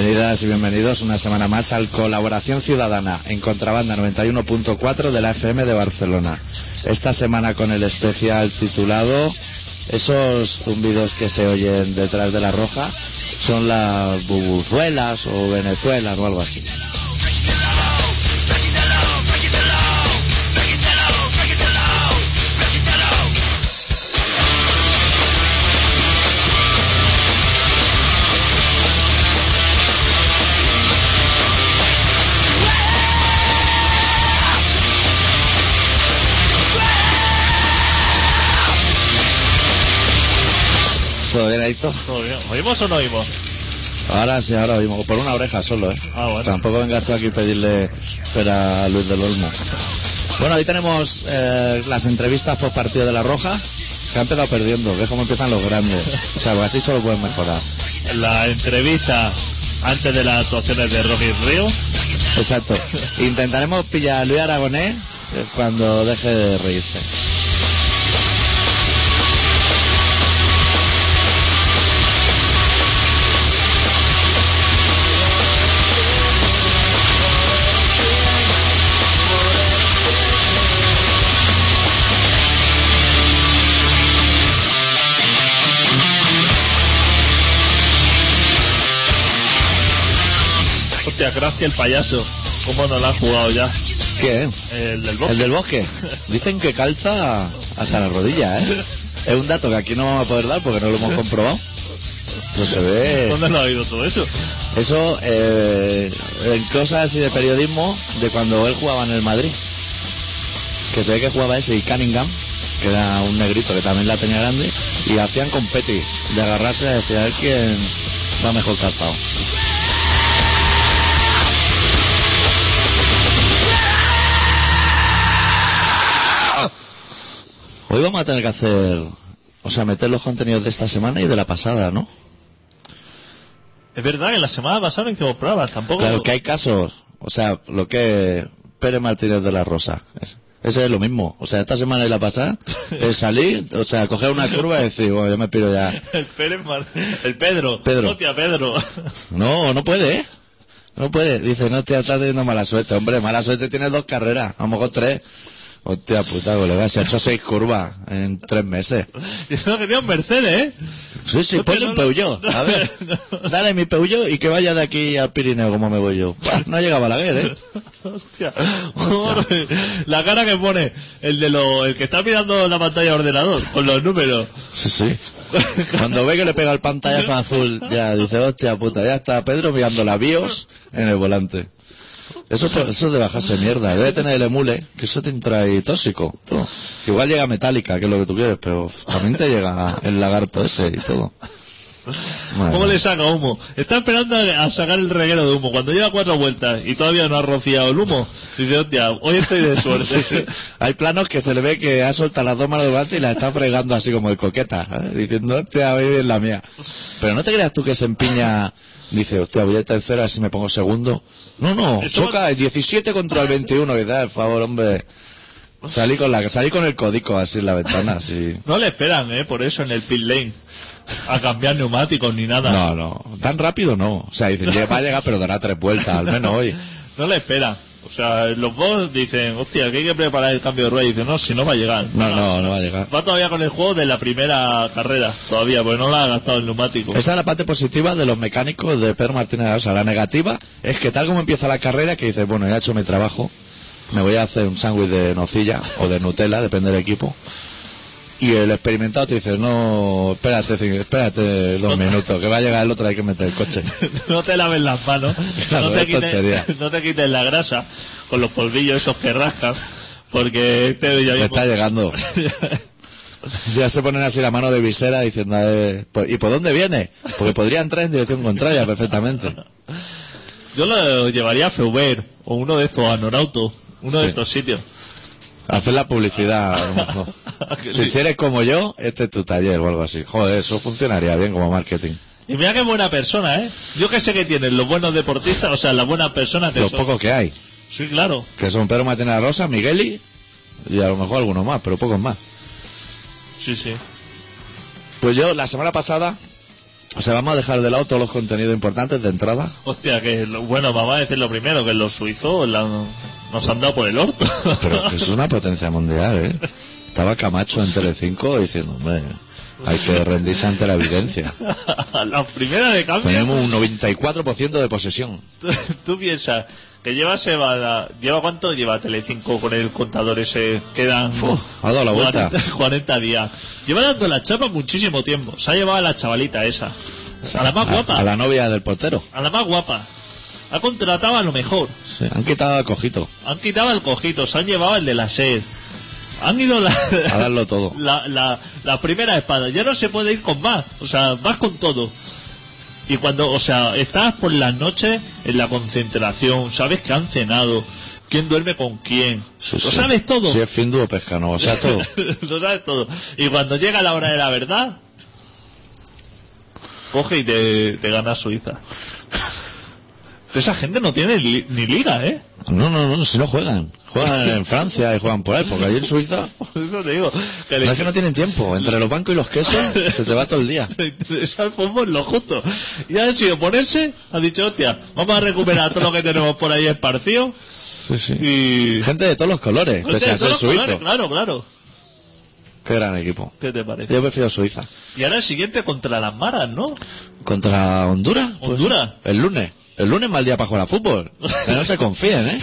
Bienvenidas y bienvenidos una semana más al Colaboración Ciudadana en Contrabanda 91.4 de la FM de Barcelona. Esta semana con el especial titulado Esos zumbidos que se oyen detrás de la roja son las bubuzuelas o venezuelas o algo así. Adicto? ¿Oímos o no oímos? Ahora sí, ahora oímos. Por una oreja solo, ¿eh? Ah, bueno. Tampoco vengas tú aquí a pedirle espera a Luis del Olmo. Bueno, hoy tenemos eh, las entrevistas por partido de la Roja, que han empezado perdiendo, que es como empiezan los grandes. O sea, pues así solo pueden mejorar. La entrevista antes de las actuaciones de Rocky Río. Exacto. Intentaremos pillar a Luis Aragonés eh, cuando deje de reírse. Hostia, gracias el payaso. ¿Cómo no la jugado ya? ¿Qué? El del bosque. El del bosque. Dicen que calza hasta la rodilla, ¿eh? Es un dato que aquí no vamos a poder dar porque no lo hemos comprobado. No se ve. ¿Dónde lo ha oído todo eso? Eso eh, en cosas así de periodismo de cuando él jugaba en el Madrid. Que se ve que jugaba ese y Cunningham, que era un negrito que también la tenía grande, y hacían competis de agarrarse a decir a ver quién va mejor calzado. Hoy vamos a tener que hacer, o sea, meter los contenidos de esta semana y de la pasada, ¿no? Es verdad que la semana pasada no hicimos pruebas, tampoco. Claro, que hay casos, o sea, lo que Pérez Martínez de la Rosa. es- Ese es lo mismo. O sea, esta semana y la pasada es salir, o sea, coger una curva y decir, bueno, yo me piro ya. El Pérez Mar- El Pedro. Pedro. Hostia, Pedro. No, no puede, ¿eh? No puede. Dice, no, te estás teniendo mala suerte. Hombre, mala suerte tienes dos carreras, a lo mejor tres. Hostia puta, colega, se ha hecho seis curvas en tres meses. Yo no quería un Mercedes, ¿eh? Sí, sí, Hostia, ponle un Peugeot. A ver, dale mi Peugeot y que vaya de aquí al Pirineo como me voy yo. No llega Balaguer, ¿eh? Hostia. Joder, La cara que pone el de lo, el que está mirando la pantalla de ordenador con los números. Sí, sí. Cuando ve que le pega el pantallazo azul, ya dice, hostia puta, ya está Pedro mirando la BIOS en el volante. Eso, es por- eso es de bajarse mierda. Debe tener el emule, que eso te entra ahí tóxico. Que igual llega metálica, que es lo que tú quieres, pero también te llega el lagarto ese y todo. Bueno, ¿Cómo le saca humo? Está esperando a a sacar el reguero de humo. Cuando lleva cuatro vueltas y todavía no ha rociado el humo, dice, hostia, hoy estoy de suerte. Sí, sí. Hay planos que se le ve que ha soltado las dos manos delante y las está fregando así como el coqueta, ¿sabes? diciendo, hostia, hoy es la mía. Pero no te creas tú que se empiña, dice, hostia, voy a tercera, si me pongo segundo. No, no, Eso- choca el 17 contra el 21, que da, por favor, hombre. Salí con la, salí con el código así en la ventana, así. No le esperan, ¿eh? Por eso en el pit lane. A cambiar neumáticos ni nada. No, no, tan rápido no. O sea, dicen, "Ya va a llegar, pero dará tres vueltas, al menos hoy. No le esperan. O sea, los dos dicen, hostia, que hay que preparar el cambio de rueda. Y dicen, no, si no va a llegar. No, no, no va a llegar. Va todavía con el juego de la primera carrera, todavía, porque no la ha gastado el neumático. Esa es la parte positiva de los mecánicos de Pedro Martínez. La negativa es que tal como empieza la carrera, que dices, bueno, ya he hecho mi trabajo, me voy a hacer un sándwich de nocilla o de Nutella, depende del equipo. Y el experimentado te dice, no, espérate, espérate dos minutos, que va a llegar el otro, hay que meter el coche. no te laves las manos, Claro, no, te quites, no te quites la grasa con los polvillos esos que rascan, porque este ya Me está llegando. Ya se ponen así la mano de visera diciendo, "Eh, ¿y por dónde viene? Porque podría entrar en dirección contraria perfectamente. Yo lo llevaría a Feuber o uno de estos, a Norauto, uno de estos sitios. Hacer la publicidad, a lo mejor. Si sí. eres como yo, este es tu taller o algo así. Joder, eso funcionaría bien como marketing. Y mira qué buena persona, ¿eh? Yo que sé que tienen los buenos deportistas, o sea, las buenas personas que Los son. pocos que hay. Sí, claro. Que son Pedro la Rosa, Migueli y a lo mejor algunos más, pero pocos más. Sí, sí. Pues yo la semana pasada O sea, vamos a dejar de lado todos los contenidos importantes de entrada. Hostia, que lo- bueno, vamos a decir lo primero, que los suizos la- nos han dado por el orto. Pero que es una potencia mundial, ¿eh? Estaba Camacho en Telecinco diciendo, hombre, hay que rendirse ante la evidencia. la primera de cambio. Tenemos un 94% de posesión. Tú, tú piensas que lleva Seba, lleva cuánto lleva Telecinco con el contador ese, quedan ha dado la vuelta. 40, 40 días. Lleva dando la chapa muchísimo tiempo. Se ha llevado a la chavalita esa, a la más A, guapa, a la novia del portero. a la más guapa. Ha contratado a lo mejor. Sí, han quitado a Cojito Han quitado el cojito, se han llevado el de la sed. Han ido la, a darlo todo. la, la, la primera espada. Ya no se puede ir con más. O sea, vas con todo. Y cuando, o sea, estás por las noches en la concentración, sabes que han cenado, quién duerme con quién. Sí, Lo sí. sabes todo. Si es Findu o Pescano, o sea, todo. Lo sabes todo. Y cuando llega la hora de la verdad, coge y te, te gana Suiza. Esa gente no tiene li- ni liga, ¿eh? No, no, no, si no juegan. Juegan en Francia y juegan por ahí, porque allí en Suiza Por eso te digo. Que no es que no tienen tiempo. Entre los bancos y los quesos se te va todo el día. le interesa el fútbol lo justo. Y ha sido ponerse, ha dicho, hostia, vamos a recuperar todo lo que tenemos por ahí esparcido. Sí, sí. Y. Gente de todos los colores, pese a Todos ser los suizo. colores, Claro, claro. Qué gran equipo. ¿Qué te parece? Yo prefiero Suiza. Y ahora el siguiente contra las maras, ¿no? ¿Contra Honduras? Pues, Honduras. el lunes. El lunes mal día para jugar a fútbol. Que no se confíen, ¿eh?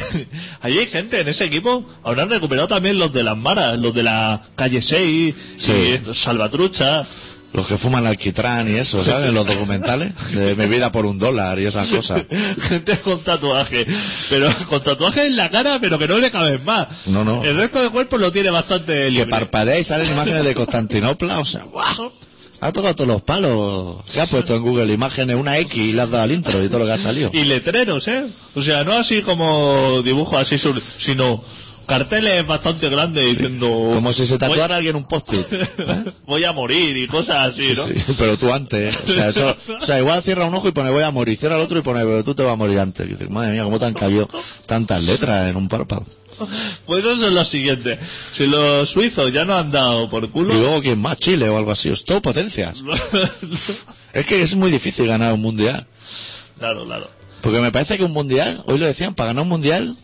Allí hay gente en ese equipo. Habrán recuperado también los de las maras, los de la calle 6, Sí. y Salvatrucha. Los que fuman alquitrán y eso, ¿sabes? Los documentales. De mi vida por un dólar y esas cosas. Gente con tatuaje. Pero con tatuaje en la cara, pero que no le caben más. No, no. El resto del cuerpo lo tiene bastante Que libre. parpadea y salen imágenes de Constantinopla, o sea, ¡guau! Ha tocado todos los palos. ¿Qué ha puesto en Google? Imágenes, una X y le has dado al intro y todo lo que ha salido. Y letreros, ¿eh? O sea, no así como dibujos así, sino carteles bastante grandes diciendo... Como si se tatuara alguien un post-it. Voy a morir y cosas así, Sí, ¿no? sí, pero tú antes. ¿eh? O sea, eso, o sea, igual cierra un ojo y pone voy a morir, cierra el otro y pone pero tú te vas a morir antes. Y dices, madre mía, cómo te han caído tantas letras en un párpado. Pues eso es lo siguiente. Si los suizos ya no han dado por Y culo... luego, ¿quién más? Chile o algo así. Es todo potencias. Es que es muy difícil ganar un mundial. claro, claro. Porque me parece que un mundial, hoy lo decían, para ganar un mundial,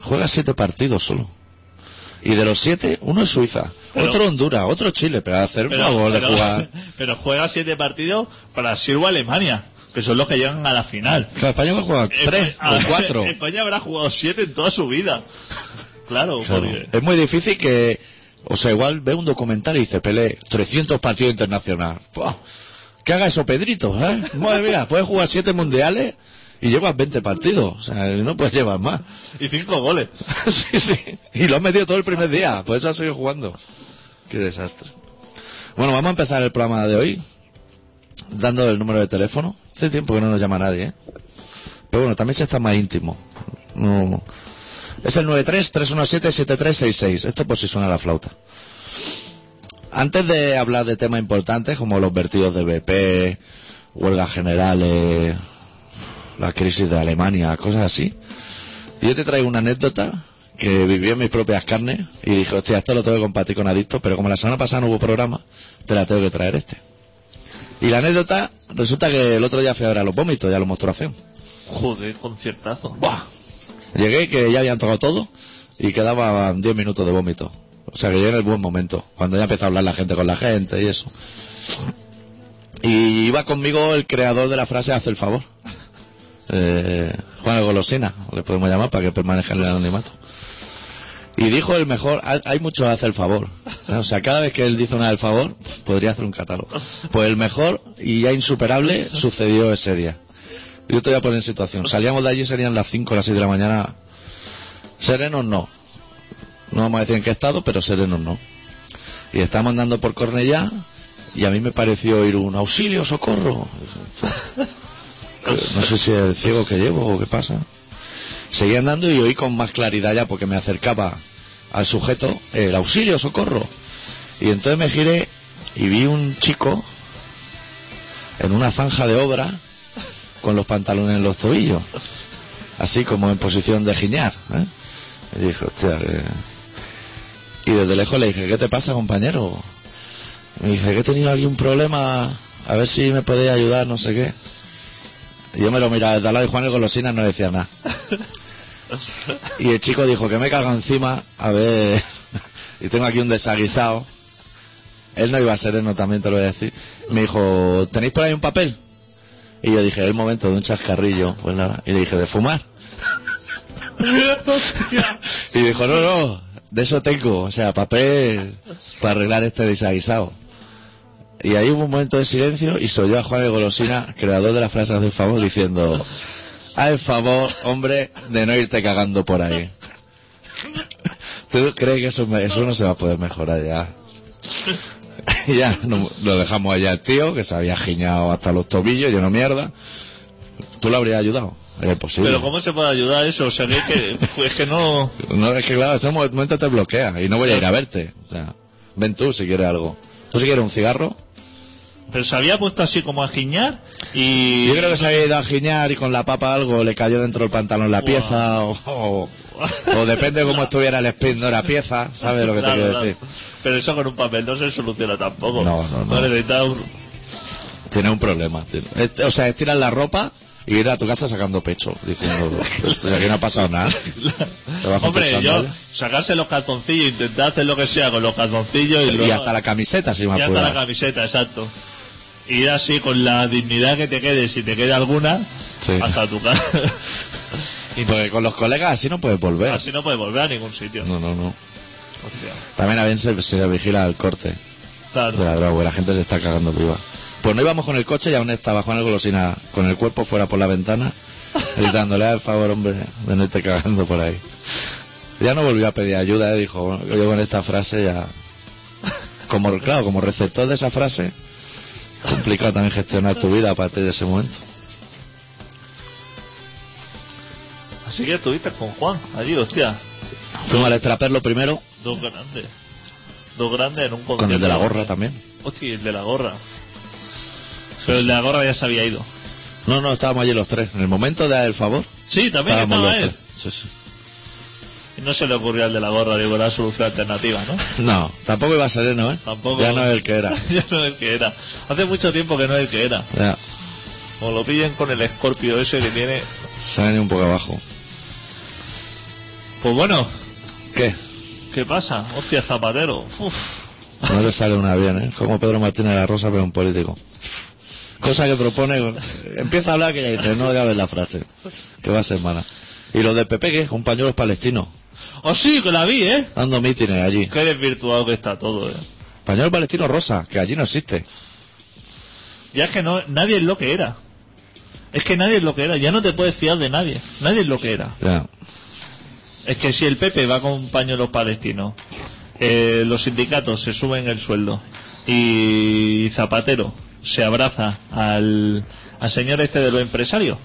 juega siete partidos solo. Y de los siete, uno es Suiza, Pero- otro Honduras, otro Chile, pero hacer el favor de pero- jugar. pero juega siete partidos Brasil o Alemania, que son los que llegan a la final. Claro, España va a jugar tres o cuatro. España habrá jugado siete en toda su vida. Claro, Claro. porque... Es muy difícil que, o sea, igual ve un documental y dice, Pelé, 300 partidos internacionales. Buah, Que haga eso Pedrito, ¿eh? Madre mía, puedes jugar siete mundiales y llevas 20 partidos. O sea, no puedes llevar más. Y cinco goles. sí, sí. Y lo has metido todo el primer día. Por eso has seguido jugando. Qué desastre. Bueno, vamos a empezar el programa de hoy dando el número de teléfono. Hace tiempo que no nos llama nadie, ¿eh? Pero bueno, también se está más íntimo. No. Es el 93-317-7366. Esto por si suena la flauta. Antes de hablar de temas importantes como los vertidos de BP, huelgas generales, la crisis de Alemania, cosas así, yo te traigo una anécdota que viví en mis propias carnes y dije, hostia, esto lo tengo que compartir con adictos, pero como la semana pasada no hubo programa, te la tengo que traer este. Y la anécdota, resulta que el otro día fui a ver a los vómitos, ya lo mostración. Joder, conciertazo. ¡Buah! Llegué que ya habían tocado todo y quedaban 10 minutos de vómito. O sea que llegué en el buen momento, cuando ya empezó a hablar la gente con la gente y eso. Y iba conmigo el creador de la frase Haz el favor. Eh, Juan Golosina, le podemos llamar para que permanezca en el anonimato. Y dijo el mejor, hay- hay mucho Haz el favor. O sea, cada vez que él dice una del favor, podría hacer un catálogo. Pues el mejor y ya insuperable sucedió ese día. Yo te voy a poner en situación. Salíamos de allí, serían las 5 o las 6 de la mañana. Serenos no. No vamos a decir en qué estado, pero serenos no. Y estábamos andando por Cornellá y a mí me pareció oír un auxilio, socorro. No sé si es el ciego que llevo o qué pasa. Seguí andando y oí con más claridad ya porque me acercaba al sujeto el auxilio, socorro. Y entonces me giré y vi un chico en una zanja de obra con los pantalones en los tobillos, así como en posición de giñar. ¿eh? Y dije, hostia. Y desde lejos le dije, ¿qué te pasa, compañero? Me dice que he tenido aquí un problema a ver si me podéis ayudar, no sé qué. Y yo me lo miraba desde al lado y Juan el Golosinas no decía nada. Y el chico dijo que me cago encima, a ver, y tengo aquí un desaguisado. Él no iba a sereno, también te lo voy a decir. Me dijo, ¿tenéis por ahí un papel? Y yo dije, el momento de un chascarrillo. Pues nada. Y le dije, ¿de fumar? Y dijo, no, no, de eso tengo. O sea, papel para arreglar este desaguisado. Y ahí hubo un momento de silencio y soy yo a Juan el Golosina, creador de la frase del favor, diciendo, haz el favor, hombre, de no irte cagando por ahí. ¿Tú crees que eso, me- eso no se va a poder mejorar ya? Ya no- lo dejamos allá al tío, que se había giñado hasta los tobillos, lleno mierda. ¿Tú lo habrías ayudado? Es posible. Pero ¿cómo se puede ayudar eso? O sea, que es que, es que no... No, es que claro, ese momento te bloquea y no voy a ir a verte. O sea, ven tú si quieres algo. ¿Tú si quieres un cigarro? Pero se había puesto así como a giñar y... Yo creo que se había ido a giñar y con la papa algo le cayó dentro del pantalón la pieza o, o, o depende de cómo estuviera el spin de la pieza, ¿sabes lo que Claro, te quiero claro. decir? Pero eso con un papel no se soluciona tampoco. No, no, no. un- Tiene un problema. tiene- O sea, estirar la ropa y ir a tu casa sacando pecho, diciendo, "Hostia, aquí no ha pasado nada. Hombre, yo sacarse los calzoncillos, intentar hacer lo que sea con los calzoncillos y, Y luego- hasta la camiseta, si me y hasta la camiseta, exacto. Ir así con la dignidad que te quede, si te queda alguna, Sí. hasta tu casa. Y porque con los colegas así no puedes volver. Así no puedes volver a ningún sitio. No, no, no. Hostia. También a veces se, se vigila el corte Claro. de la droga, porque la gente se está cagando viva. Pues no íbamos con el coche y aún estaba Juan el Golosina con el cuerpo fuera por la ventana, gritándole al favor, hombre, de no irte cagando por ahí. Ya no volvió a pedir ayuda, ¿eh? dijo, bueno, yo con esta frase ya... Como, claro, como receptor de esa frase, complicado también gestionar tu vida a partir de ese momento. Así que estuviste con Juan allí, hostia. Fuimos al extraperlo primero, Dos grandes. Dos grandes en un concierto. con el de la gorra también. Hostia, el de la gorra. Pero el de la gorra ya se había ido. No, no, estábamos allí los tres. En el momento de dar el favor, Sí, también estábamos estaba los él. tres. Sí, sí. No se le ocurrió al de la gorra, digo, la solución alternativa, ¿no? No, tampoco iba sereno, ¿eh? Tampoco. Ya no es el que era. ya no es el que era. Hace mucho tiempo que no es el que era. Ya, O lo pillen con el escorpio ese que tiene. se ha venido un poco abajo. Pues bueno, ¿Qué? ¿qué pasa? Hostia, Zapatero. Uf. No le sale una bien, ¿eh? Como Pedro Martínez de la Rosa, pero un político. Cosa que propone, empieza a hablar que ya dice, no ves la frase, que va a ser mala. Y lo del PP, ¿qué? Un pañuelo palestino, Oh, sí, que la vi, ¿eh? dando mítines allí. Qué desvirtuado que está todo, ¿eh? Pañuelo palestino rosa, que allí no existe. Ya es que no, nadie es lo que era. Es que nadie es lo que era. Ya no te puedes fiar de nadie. Nadie es lo que era. Ya. Es que si el PP va con pañuelos palestinos, eh, los sindicatos se suben el sueldo y Zapatero se abraza al, al señor este de los empresarios,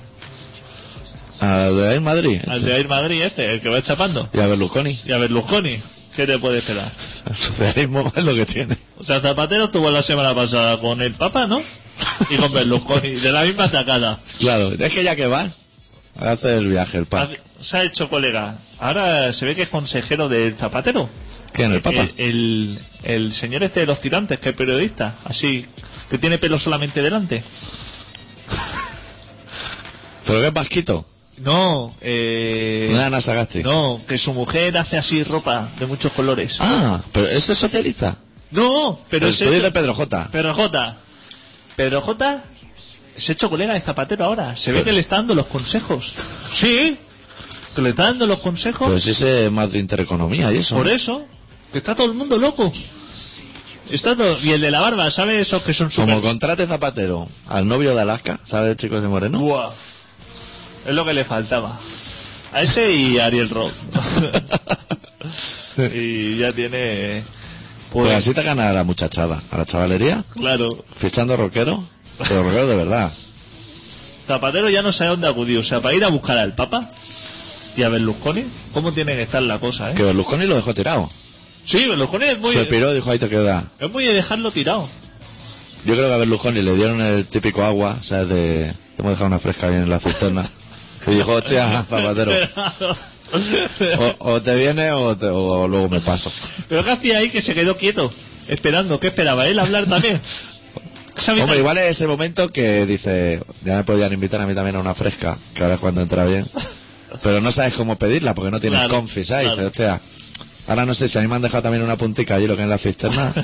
Al de en Madrid. al este. de Air Madrid este, el que va chapando, Y a Berlusconi. y a Berlusconi, ¿qué te puede esperar? El socialismo es lo que tiene. O sea, Zapatero estuvo la semana pasada con el Papa, ¿no? Y con Berlusconi, de la misma sacada. Claro, es que ya que vas, hace el viaje, el. Hace- Se ha hecho colega. Ahora se ve que es consejero del Zapatero. ¿Quién, el Papa? El, el, el señor este de los tirantes, que es periodista, así, que tiene pelo solamente delante. ¿Pero qué es vasquito? No, eh, No es Ana Sagasti. no, que su mujer hace así ropa de muchos colores. Ah, pero ese es socialista. No, pero ese estoy de Pedro J. Pedro J. Pedro J. Se ha hecho colega de Zapatero ahora. Se ve que le está dando los consejos. Sí, que le está dando los consejos. Pues ese es más de intereconomía y eso. Por eso, que está todo el mundo loco. Está todo... Y el de la barba, ¿sabes esos que son súper... Como contrate Zapatero al novio de Alaska, ¿sabes el chico de Moreno? Buah. Es lo que le faltaba. A ese y a Ariel Rock. y ya tiene... Pues, Pues así te gana a la muchachada, a la chavalería, claro. fichando rockero, pero rockero de verdad. Zapatero ya no sabe dónde acudir. O sea, para ir a buscar al Papa y a Berlusconi, ¿cómo tiene que estar la cosa, eh? Que Berlusconi lo dejó tirado. Sí, Berlusconi es muy... Se piró y dijo, ahí te queda. Es muy de dejarlo tirado. Yo creo que a Berlusconi le dieron el típico agua, ¿sabes? De, te hemos dejado una fresca ahí en la cisterna. Y dijo, hostia, Zapatero, o, o te viene o, te- o luego me paso. Pero ¿qué hacía ahí que se quedó quieto? Esperando, ¿qué esperaba? ¿Él hablar también? Hombre, igual es ese momento que dice, ya me podían invitar a mí también a una fresca, que ahora es cuando entra bien. Pero no sabes cómo pedirla porque no tienes Claro, confi, ¿sabes? claro. Dices, hostia, ahora no sé si a mí me han dejado también una puntica allí lo que es la cisterna.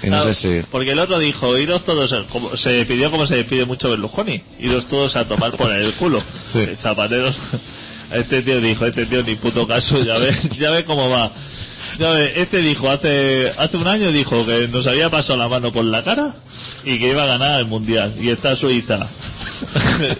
Y no Claro, sé si... Porque el otro dijo, iros todos, como, se despidió como se despide mucho Berlusconi, iros todos a tomar por el culo. Sí. Zapateros. Este tío dijo, este tío ni puto caso, ya ves, ya ves cómo va. Ya ves, este dijo, hace, hace un año dijo que nos había pasado la mano por la cara y que iba a ganar el mundial. Y está Suiza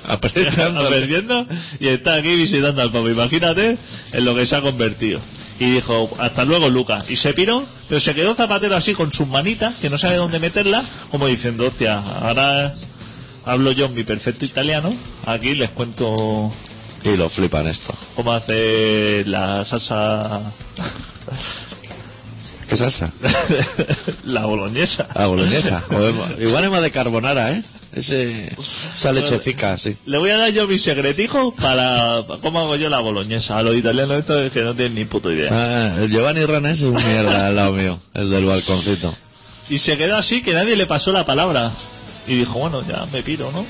Apretando. perdiendo y está aquí visitando al Papa. Imagínate en lo que se ha convertido. Y dijo, hasta luego Lucas. Y se piró, pero se quedó Zapatero así con sus manitas, que no sabe dónde meterlas, como diciendo, hostia, ahora hablo yo en mi perfecto italiano, aquí les cuento Y lo flipan esto. cómo hace la salsa, ¿Qué salsa? la boloñesa. Ah, boloñesa. Igual es más de carbonara, ¿eh? Ese, esa lechecica, sí. Le voy a dar yo mi secretijo para, cómo hago yo la boloñesa. A los italianos esto es que no tienen ni puta idea. Ah, el Giovanni Ranés es un mierda al lado mío, el del balconcito. Y se quedó así que nadie le pasó la palabra. Y dijo, bueno, ya me piro, ¿no?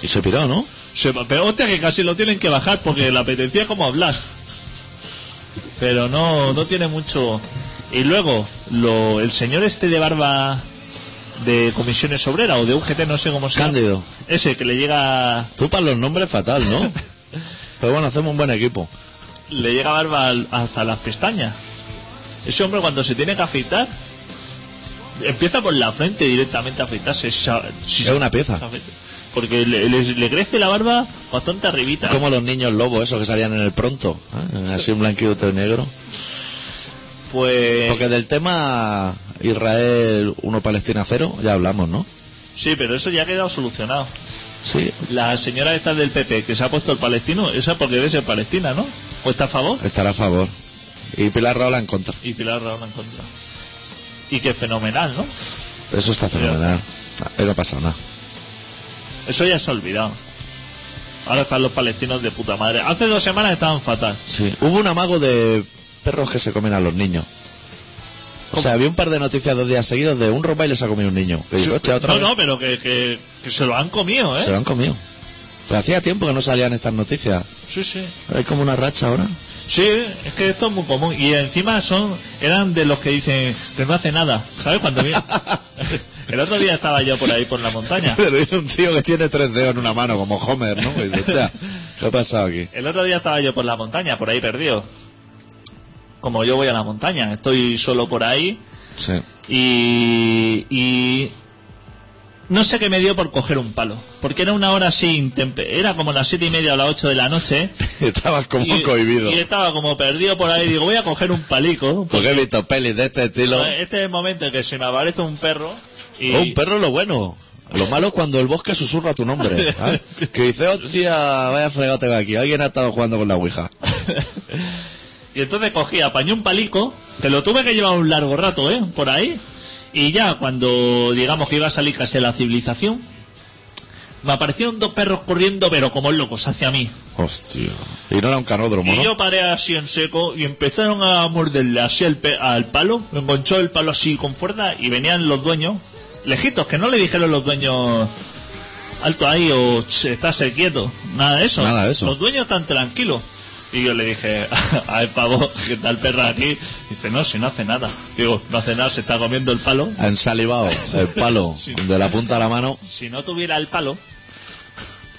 Y se piró, ¿no? Se, pero hostia que casi lo tienen que bajar porque le apetecía como hablar. Pero no, no tiene mucho. Y luego, lo, el señor este de barba de comisiones obreras o de UGT, no sé cómo se llama. Cándido. Ese que le llega, Tú para los nombres fatal, ¿no? Pero bueno, hacemos un buen equipo. le llega barba al- hasta las pestañas. Ese hombre cuando se tiene que afeitar, empieza por la frente directamente a afeitarse. Si Es una pieza. Porque le, le- le crece la barba bastante arribita. Como los niños lobos, esos que salían en el pronto. ¿eh? Así un blanquito y negro. Pues Porque del tema Israel 1 Palestina 0 ya hablamos, ¿no? sí, pero eso ya ha quedado solucionado. Sí, La señora esta del PP que se ha puesto el palestino, esa porque debe ser palestina, ¿no? ¿O está a favor? estará a favor. Y Pilar Raola en contra. Y Pilar Raúl en contra. Y que fenomenal, ¿no? Eso está fenomenal. Ahí no pasa nada. Eso ya se ha olvidado. Ahora están los palestinos de puta madre. Hace dos semanas estaban fatal. Sí. Hubo un amago de perros que se comen a los niños. O sea, había un par de noticias dos días seguidos de un ropa y les ha comido un niño. Que digo, hostia, otra No, vez. no, pero que, que, que se lo han comido, ¿eh? Se lo han comido. Pero hacía tiempo que no salían estas noticias. Sí, sí. Hay como una racha ahora. Sí, es que esto es muy común. Y encima son eran de los que dicen que no hace nada. ¿Sabes? Cuando vi- El otro día estaba yo por ahí por la montaña. Pero dice un tío que tiene tres dedos en una mano, como Homer, ¿no? Y dice, ¿qué ha pasado aquí? El otro día estaba yo por la montaña, por ahí perdido. Como yo voy a la montaña, estoy solo por ahí Sí. y, y no sé qué me dio por coger un palo. Porque era una hora así, era como las siete y media o las ocho de la noche. Estabas como y, cohibido. y estaba como perdido por ahí. Digo, voy a coger un palico. Porque he visto pelis de este estilo. Este es el momento en que se me aparece un perro y... Oh, un perro lo bueno. Lo malo es cuando el bosque susurra tu nombre. Que dice, hostia, vaya fregado tengo aquí. Alguien ha estado jugando con la ouija. Y entonces cogí, apañé un palico, que lo tuve que llevar un largo rato, ¿eh? Por ahí. Y ya cuando digamos que iba a salir casi a la civilización, me aparecieron dos perros corriendo, pero como locos, hacia mí. Hostia. Y no era un canódromo, Y ¿no? yo paré así en seco y empezaron a morderle así al, pe- al palo, me enganchó el palo así con fuerza y venían los dueños, lejitos, que no le dijeron los dueños alto ahí o "Ch, estáse quieto, nada de eso. Nada de eso. Los dueños están tranquilos. Y yo le dije, a que está el perro aquí. Dice, no, si no hace nada. Digo, no hace nada, se está comiendo el palo. Ha ensalivado el palo de la punta a la mano. Si no tuviera el palo,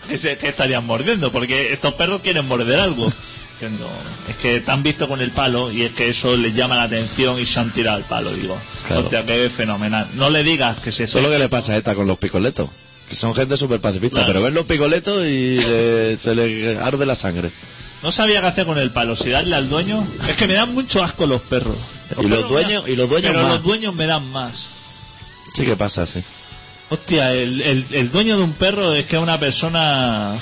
¿qué, se- qué estarían mordiendo? Porque estos perros quieren morder algo. Diciendo, es que te han visto con el palo y es que eso les llama la atención y se han tirado al palo. Digo, Claro. hostia, que es fenomenal. No le digas que se Eso es lo que le pasa a esta con los picoletos. Que son gente súper pacifista, Claro. pero ven los picoletos y le- se le arde la sangre. No sabía qué hacer con el palo, si darle al dueño. Es que me dan mucho asco los perros. Y los perros dueños- dan- y los dueños Pero más. los dueños me dan más. Sí que pasa, sí. Hostia, el, el, el dueño de un perro es que es una persona...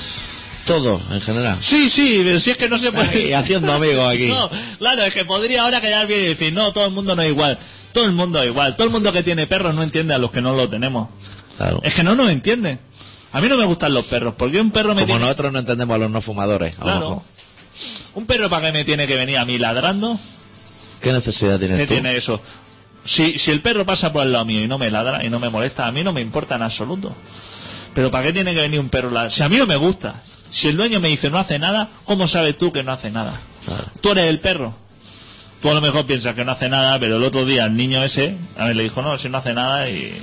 Todo, en general. Sí, sí, pero si es que no se puede... Y haciendo amigos aquí. No, claro, es que podría ahora quedar bien y decir, no, todo el mundo no es igual. Todo el mundo es igual. Todo el mundo que tiene perros no entiende a los que no lo tenemos. Claro. Es que no nos entienden. A mí no me gustan los perros, porque un perro me Como tiene... nosotros no entendemos a los no fumadores. a lo mejor. Un perro para que me tiene que venir a mí ladrando, ¿Qué necesidad tienes ¿qué tú? tiene eso? Si, si el perro pasa por el lado mío y no me ladra y no me molesta, a mí no me importa en absoluto. Pero ¿para qué tiene que venir un perro? la- Si a mí no me gusta. Si el dueño me dice no hace nada, ¿cómo sabes tú que no hace nada? Tú eres el perro. Tú a lo mejor piensas que no hace nada, pero el otro día el niño ese, a mí le dijo, no, si no hace nada y...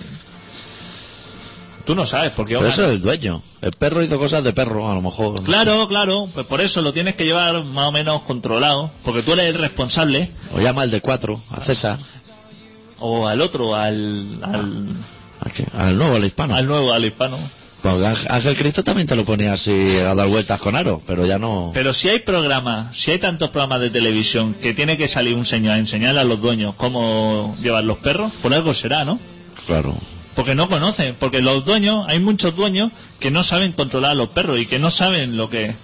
Tú no sabes, porque... Pero eso es el dueño. El perro hizo cosas de perro, a lo mejor. Claro, claro, pues por eso lo tienes que llevar más o menos controlado, porque tú eres el responsable, O llama al de cuatro, a César. o al otro, al, al. Al nuevo, al hispano. al nuevo, al hispano. Pues Ángel- Cristo también te lo ponía así a dar vueltas con aro, pero ya no. Pero si hay programas, si hay tantos programas de televisión que tiene que salir un señor a enseñarle a los dueños cómo llevar los perros, por algo será, ¿no? Claro. Porque no conocen, porque los dueños, hay muchos dueños que no saben controlar a los perros y que no saben lo que...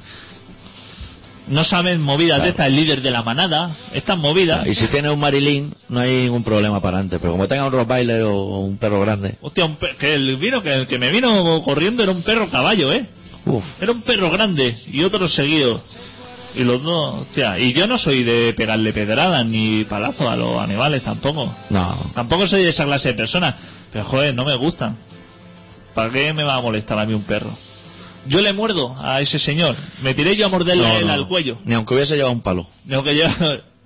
No saben movidas de estas, el líder de la manada, estas movidas. Y si tiene un Marilyn, no hay ningún problema para antes. Pero como tenga un Rottweiler o un perro grande, Hostia, un que el vino que, el que me vino corriendo era un perro caballo, ¿eh? uff, Era un perro grande y otro seguido. Y los dos, hostia, y yo no soy de pegarle pedradas ni palazos a los animales tampoco. no. Tampoco soy de esa clase de personas. Pero joder, no me gustan. ¿Para qué me va a molestar a mí un perro? Yo le muerdo a ese señor. Me tiré yo a morderle No, a él no. al cuello. Ni aunque hubiese llevado un palo. Digo que yo,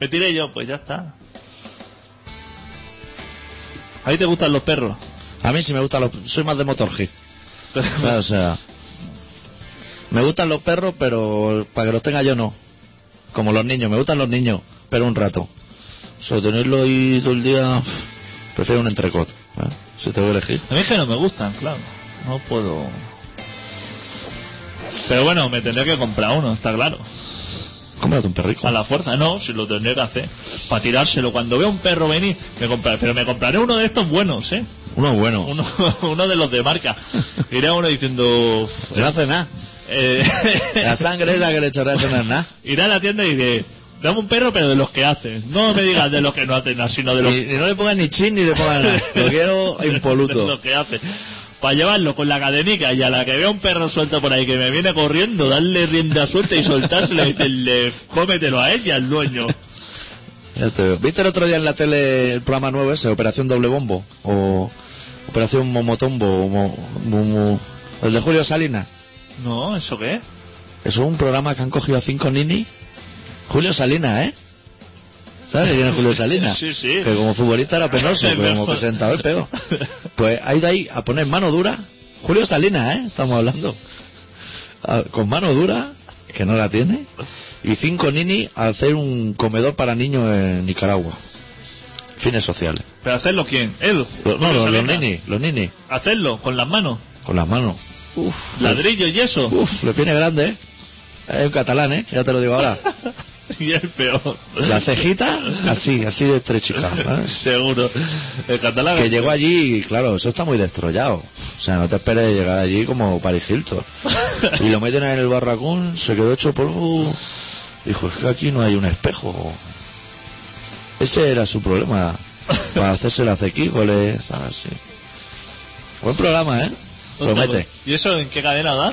me tiré yo, pues ya está. ¿A ti te gustan los perros? A mí sí me gustan los... Soy más de motorji. o sea... Me gustan los perros, pero para que los tenga yo no. Como los niños. Me gustan los niños, pero un rato. So, tenerlo ahí todo el día... Prefiero un entrecot. ¿Eh? Si tengo que elegir. A mí es que no me gustan, claro. No puedo. Pero bueno, me tendré que comprar uno, está claro. Cómprate un perrico. A la fuerza, no, si lo tendré que hacer. Para tirárselo. Cuando veo un perro venir, me compraré. Pero me compraré uno de estos buenos, ¿eh? Uno bueno. Uno, uno de los de marca. Iré a uno diciendo. No hace nada. eh, La sangre es la que le echarás en el nada. iré a la tienda y diré. Dame un perro, pero de los que hacen. No me digas de los que no hacen nada, sino de los, ni no le pongas ni chin ni le pongas nada. Lo quiero de impoluto. los que hacen. Para llevarlo con la cadenica y a la que vea un perro suelto por ahí que me viene corriendo, darle rienda suelta y soltárselo y decirle, cómetelo a ella, el dueño. Ya te veo. ¿Viste el otro día en la tele el programa nuevo ese, Operación Doble Bombo? O Operación Momotombo, o Mo- Mo- Mo- el de Julio Salinas. No, ¿eso qué? Eso es un programa que han cogido a cinco ninis. Julio Salinas, ¿eh? ¿Sabes quién es Julio Salinas? Sí, sí. Que como futbolista era penoso, pero como presentador pegó. Pues ha ido ahí a poner mano dura. Julio Salinas, ¿eh? Estamos hablando. A- con mano dura, que no la tiene. Y cinco ninis a hacer un comedor para niños en Nicaragua. Fines sociales. ¿Pero hacerlo quién? Él. Los- no, los, los ninis, los ninis. Hacerlo, con las manos. Con las manos. Ladrillo y eso. Uf, le tiene grande, ¿eh? Es un catalán, ¿eh? Ya te lo digo ahora. Y el peor. La cejita, así, así de estrechita. ¿eh? Seguro. El catalán. Que llegó allí y claro, eso está muy destrollado. O sea, no te esperes llegar allí como Paris Hilton. Y lo meten en el barracón, se quedó hecho polvo. Dijo, es que aquí no hay un espejo. Ese era su problema. Para hacerse la cequícoles, así. Buen programa, ¿eh? Promete. ¿Y eso en qué cadena da?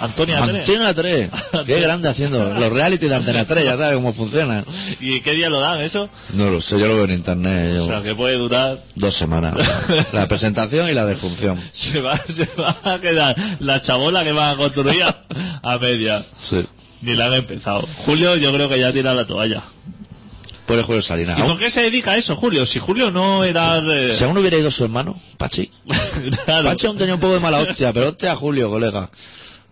Antonia 3. Antena 3. Qué grande haciendo. Los reality de Antena 3, ya sabes cómo funcionan. ¿Y qué día lo dan eso? No lo sé, yo lo veo en internet. O sea, que puede durar. Dos semanas. La presentación y la defunción. Se va, se va a quedar la chabola que van a construir a, a media. Sí. Ni la han empezado. Julio, yo creo que ya tira la toalla. Por el Julio Salinas. ¿Y por qué se dedica a eso, Julio? Si Julio no era. de- Si aún hubiera ido su hermano, Pachi. claro. Pachi aún tenía un poco de mala hostia, pero hostia Julio, colega.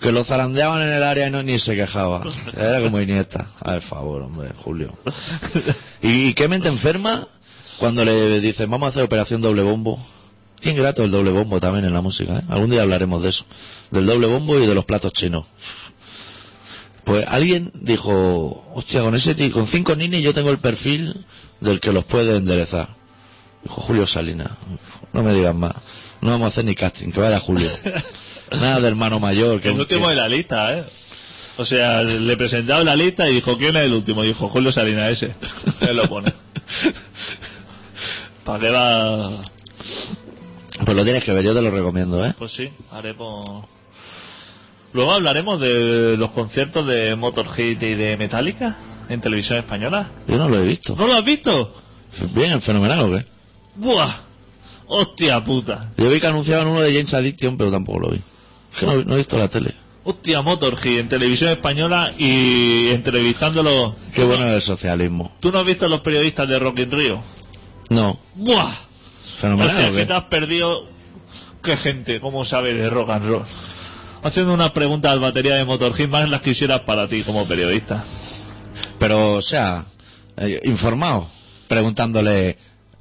Que lo zarandeaban en el área y no ni se quejaba. Era como Iniesta. A ver, favor, hombre, Julio. ¿Y qué mente enferma cuando le dicen vamos a hacer operación doble bombo? Qué ingrato el doble bombo también en la música, ¿eh? Algún día hablaremos de eso. Del doble bombo y de los platos chinos. Pues alguien dijo, hostia, con ese tío, con cinco ninis yo tengo el perfil del que los puede enderezar. Dijo Julio Salinas. No me digas más. No vamos a hacer ni casting, que vaya Julio. Nada de hermano mayor. Que El último de la lista, ¿eh? O sea, le presentaba la lista y dijo, ¿quién es el último? Y dijo, Julio Salinas ese. Él lo pone. ¿Para qué va...? Pues lo tienes que ver, yo te lo recomiendo, ¿eh? Pues sí, haremos... Luego hablaremos de los conciertos de Motorhead y de Metallica en televisión española. Yo no lo he visto. ¿No lo has visto? Bien, fenomenal, ¿o qué? ¡Buah! ¡Hostia puta! Yo vi que anunciaban uno de James Addiction, pero tampoco lo vi. Es que no, no he visto la tele. ¡Hostia Motorhead! En televisión española y entrevistándolo. Qué bueno es el socialismo. ¿Tú no has visto los periodistas de Rock in Rio? No, ¡Buah! fenomenal, o te has perdido. ¿Qué gente? ¿Cómo sabe de rock and roll? Haciendo unas preguntas al batería de Motorhead, más las quisieras para ti como periodista. Pero, o sea, eh, informado, preguntándole,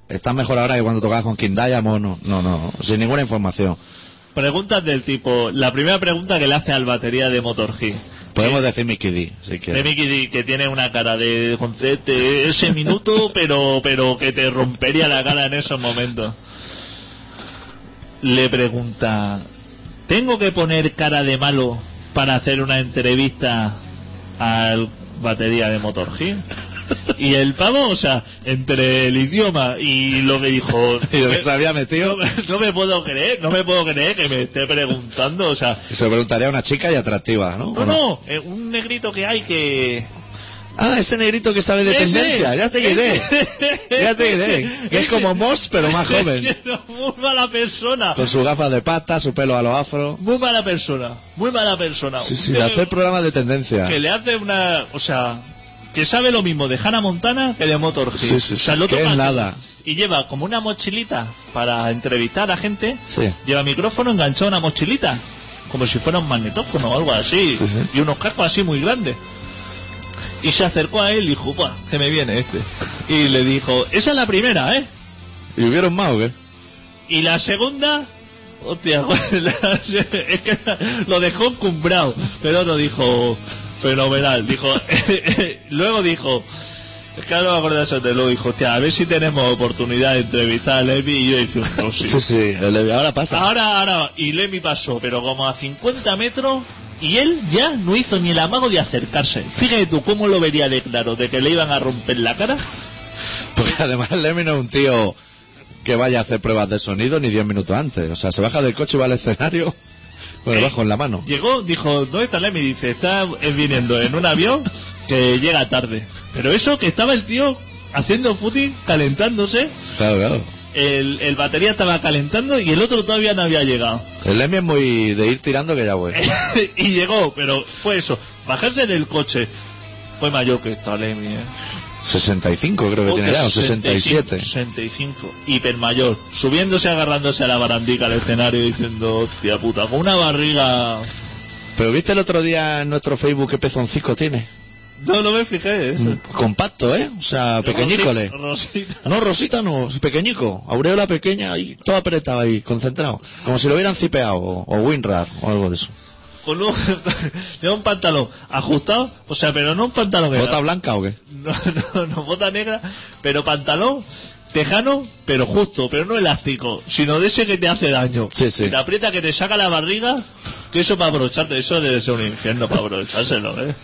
¿estás mejor ahora que cuando tocabas con King Diamond? No, no, no, sin ninguna información. Preguntas del tipo. La primera pregunta que le hace al batería de Motorhead. Podemos decir Mickey D, si De quieres. Mickey D, que tiene una cara de concepto ese minuto, pero pero que te rompería la cara en esos momentos. Le pregunta, ¿tengo que poner cara de malo para hacer una entrevista al batería de Motorhead? Y el pavo, o sea, entre el idioma y lo que dijo, Y lo que se había no, metido, me- no me puedo creer, no me puedo creer que me esté preguntando, o sea, se lo preguntaría a una chica y atractiva, ¿no? no, ¿O no, eh, un negrito que hay que, Ah, ese negrito que sabe de Ese. tendencia, ya sé quién es. Ya sé quién es. Que es como Moss, pero más joven. muy mala persona. Con sus gafas de pata, su pelo a lo afro. Muy mala persona. Muy mala persona. Sí, sí, de hacer programas de tendencia. Que le hace una. O sea, que sabe lo mismo de Hannah Montana que de Motorhead. Sí, sí, O sea, lo que es nada. Y lleva como una mochilita para entrevistar a gente. Sí. Lleva micrófono enganchado a una mochilita. Como si fuera un magnetófono o algo así. Sí, sí. Y unos cascos así muy grandes. Y se acercó a él y dijo, Buah, que me viene este. Y le dijo, esa es la primera, ¿eh? ¿Y hubieron más o qué? Y la segunda, hostia, es que lo dejó encumbrado, pero no dijo fenomenal. Dijo, luego dijo, es que ahora no me acuerdo de eso, de luego dijo, hostia, a ver si tenemos oportunidad de entrevistar a Lemmy. Y yo dije, no, sí. Sí, sí, el- ahora pasa. Ahora, ahora, y Lemmy pasó, pero como a 50 metros. Y él ya no hizo ni el amago de acercarse. Fíjate tú cómo lo vería de claro, de que le iban a romper la cara. Porque además Lemmy no es un tío que vaya a hacer pruebas de sonido ni 10 minutos antes. O sea, se baja del coche y va al escenario con el Eh, bajo en la mano. Llegó, dijo, ¿dónde está Lemmy? Dice, está eh, viniendo en un avión que llega tarde. Pero eso que estaba el tío haciendo footing, calentándose, Claro, claro. El, el batería estaba calentando y el otro todavía no había llegado. El Lemmy es muy de ir tirando que ya voy. y llegó, pero fue eso, bajarse del coche. Fue mayor que esta Lemmy, ¿eh? 65 creo que tiene ya, o 67. 65, hiper mayor, subiéndose, agarrándose a la barandica del escenario diciendo, hostia puta, con una barriga... Pero viste el otro día en nuestro Facebook qué pezoncico tiene. No, no me fijé, eso. Compacto, ¿eh? O sea, pequeñícole. Rosita. No, Rosita no, pequeñico. Aureola pequeña ahí, todo apretado ahí, concentrado. Como si lo hubieran cipeado, o, o WinRAR, o algo de eso. con un, un pantalón ajustado, o sea, pero no un pantalón ¿Bota blanca o qué? no, no, no, bota negra, pero pantalón tejano, pero justo, pero no elástico, sino de ese que te hace daño. Sí, sí. Que te aprieta, que te saca la barriga, que eso para abrocharte, eso debe ser un infierno para abrochárselo, ¿eh?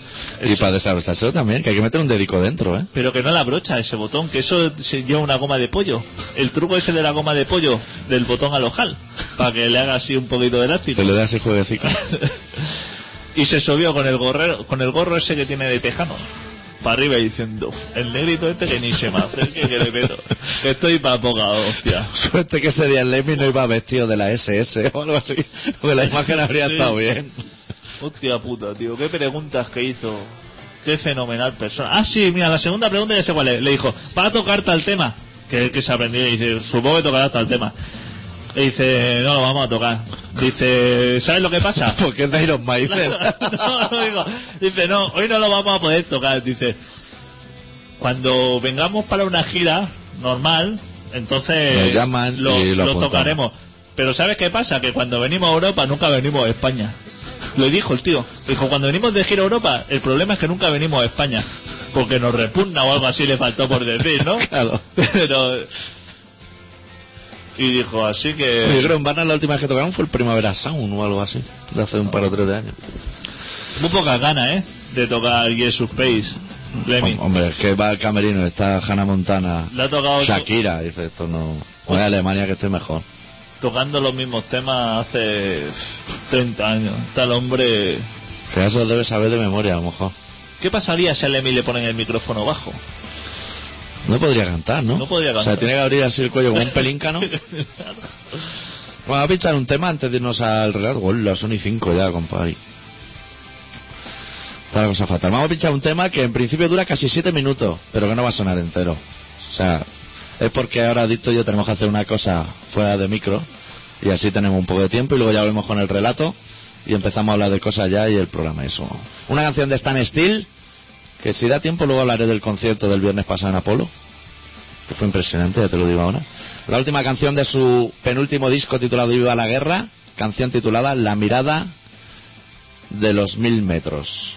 Y para desabrochárselo también, que hay que meter un dedico dentro, ¿eh? Pero que no la abrocha ese botón, que eso se lleva una goma de pollo. El truco ese de la goma de pollo, del botón al ojal, para que le haga así un poquito de elástico. Le das jueguecito. y se subió con el gorrero, con el gorro ese que tiene de tejano para arriba diciendo el negrito este que ni se me acerque que le meto que estoy para poca hostia Suerte que ese día el Lemmy no iba vestido de la SS o algo así. Porque la imagen habría Sí. estado bien. hostia puta tío qué preguntas que hizo qué fenomenal persona ah sí mira la segunda pregunta ya sé cuál es le dijo va a tocar tal tema que, que se aprendió y dice supongo que tocará tal tema y dice no lo vamos a tocar dice ¿sabes lo que pasa? Porque es de Iron Maiden. no, no digo. Dice, no, hoy no lo vamos a poder tocar. Dice, cuando vengamos para una gira normal, entonces Nos llaman lo, y lo tocaremos. Pero ¿sabes qué pasa? Que cuando venimos a Europa nunca venimos a España. Lo dijo el tío. Dijo, cuando venimos de gira a Europa, el problema es que nunca venimos a España. Porque nos repugna o algo así le faltó por decir, ¿no? Claro. Pero... Y dijo, así que... Yo creo en Varna la última vez que tocaron fue el Primavera Sound o algo así. De hace un par o tres de años. Muy pocas ganas, ¿eh? De tocar Jesus Space. Lemmy. Hombre, es que va al camerino, está Hannah Montana, Le ha tocado Shakira, dice esto no. Voy a Alemania que estoy mejor. tocando los mismos temas hace 30 años. El hombre... Que eso debe saber de memoria a lo mejor. ¿Qué pasaría si a Lemmy le ponen el micrófono bajo? No podría cantar, ¿no? No podría O sea, cantar. tiene que abrir así el cuello como un pelíncano. vamos a pinchar un tema antes de irnos al relato. Gol, las son y cinco ya, compadre. Está la cosa fatal. Vamos a pinchar un tema que en principio dura casi siete minutos, pero que no va a sonar entero. O sea, es porque ahora Dicto y yo tenemos que hacer una cosa fuera de micro y así tenemos un poco de tiempo y luego ya volvemos con el relato y empezamos a hablar de cosas ya y el programa eso. Una canción de Stan Steel que si da tiempo luego hablaré del concierto del viernes pasado en Apolo que fue impresionante, ya te lo digo ahora. La última canción de su penúltimo disco titulado Viva la Guerra, canción titulada La mirada de los mil metros.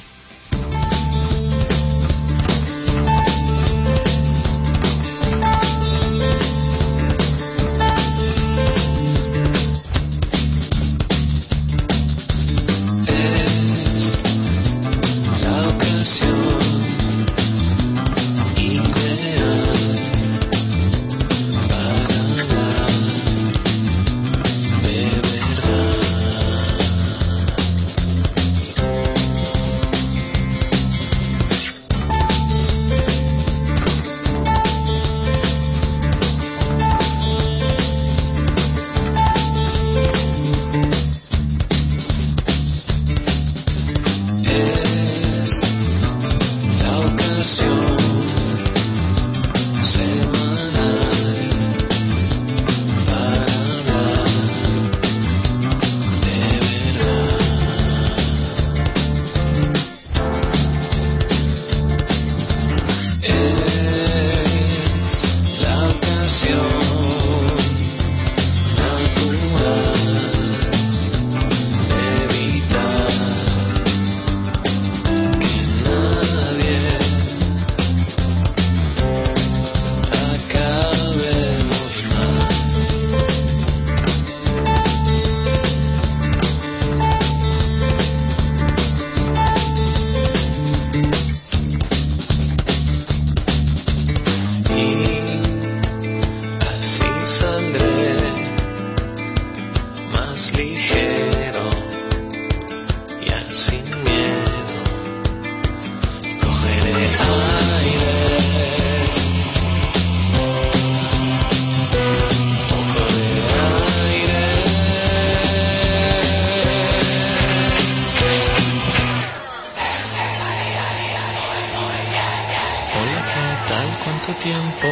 Tal cuánto tiempo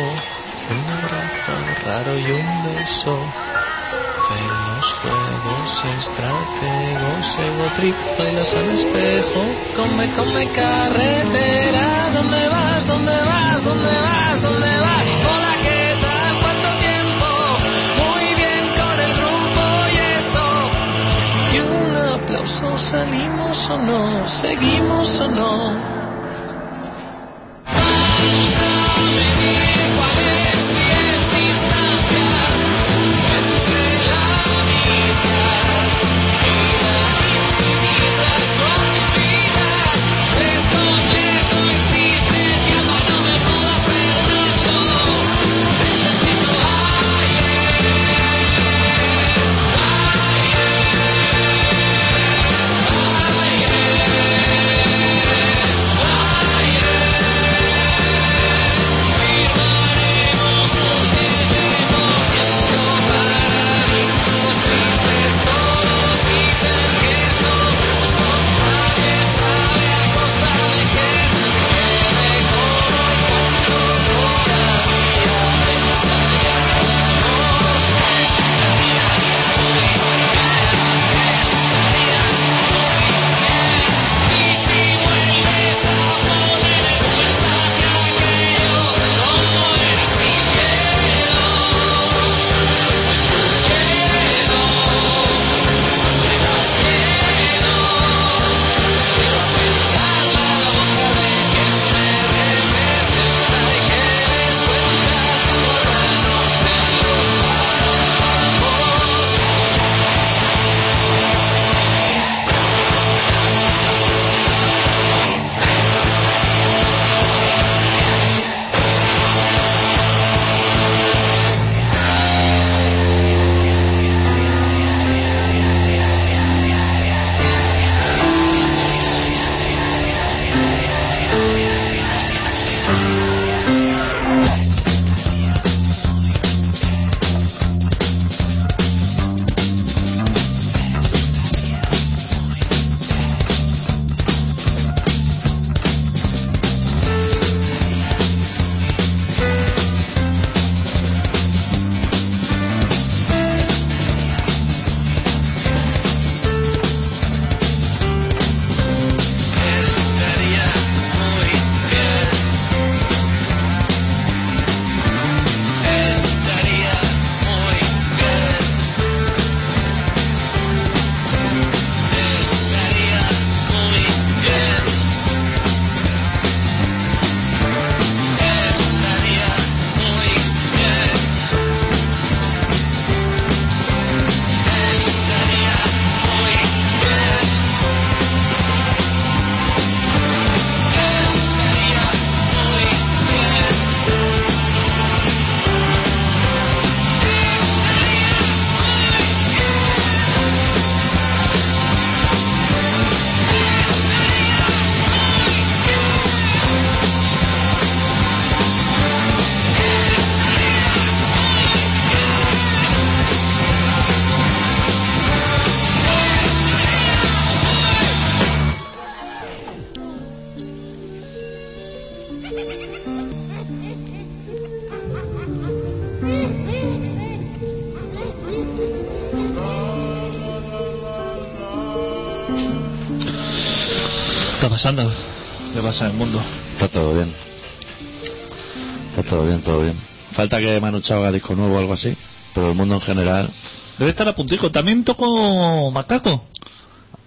un abrazo raro y un beso Celos, juegos, estrategos, ego trip, bailas al espejo. Come, come carretera, ¿dónde vas? ¿Dónde vas? ¿Dónde vas? ¿Dónde vas? Hola, ¿qué tal? ¿Cuánto tiempo? Muy bien con el grupo y eso. Y un aplauso, ¿salimos o no? ¿Seguimos o no? Pasando? ¿Qué pasa en el mundo? Está todo bien. Está todo bien, todo bien. Falta que Manu Chao haga disco nuevo o algo así, pero el mundo en general. Debe estar a puntico. También tocó Macaco.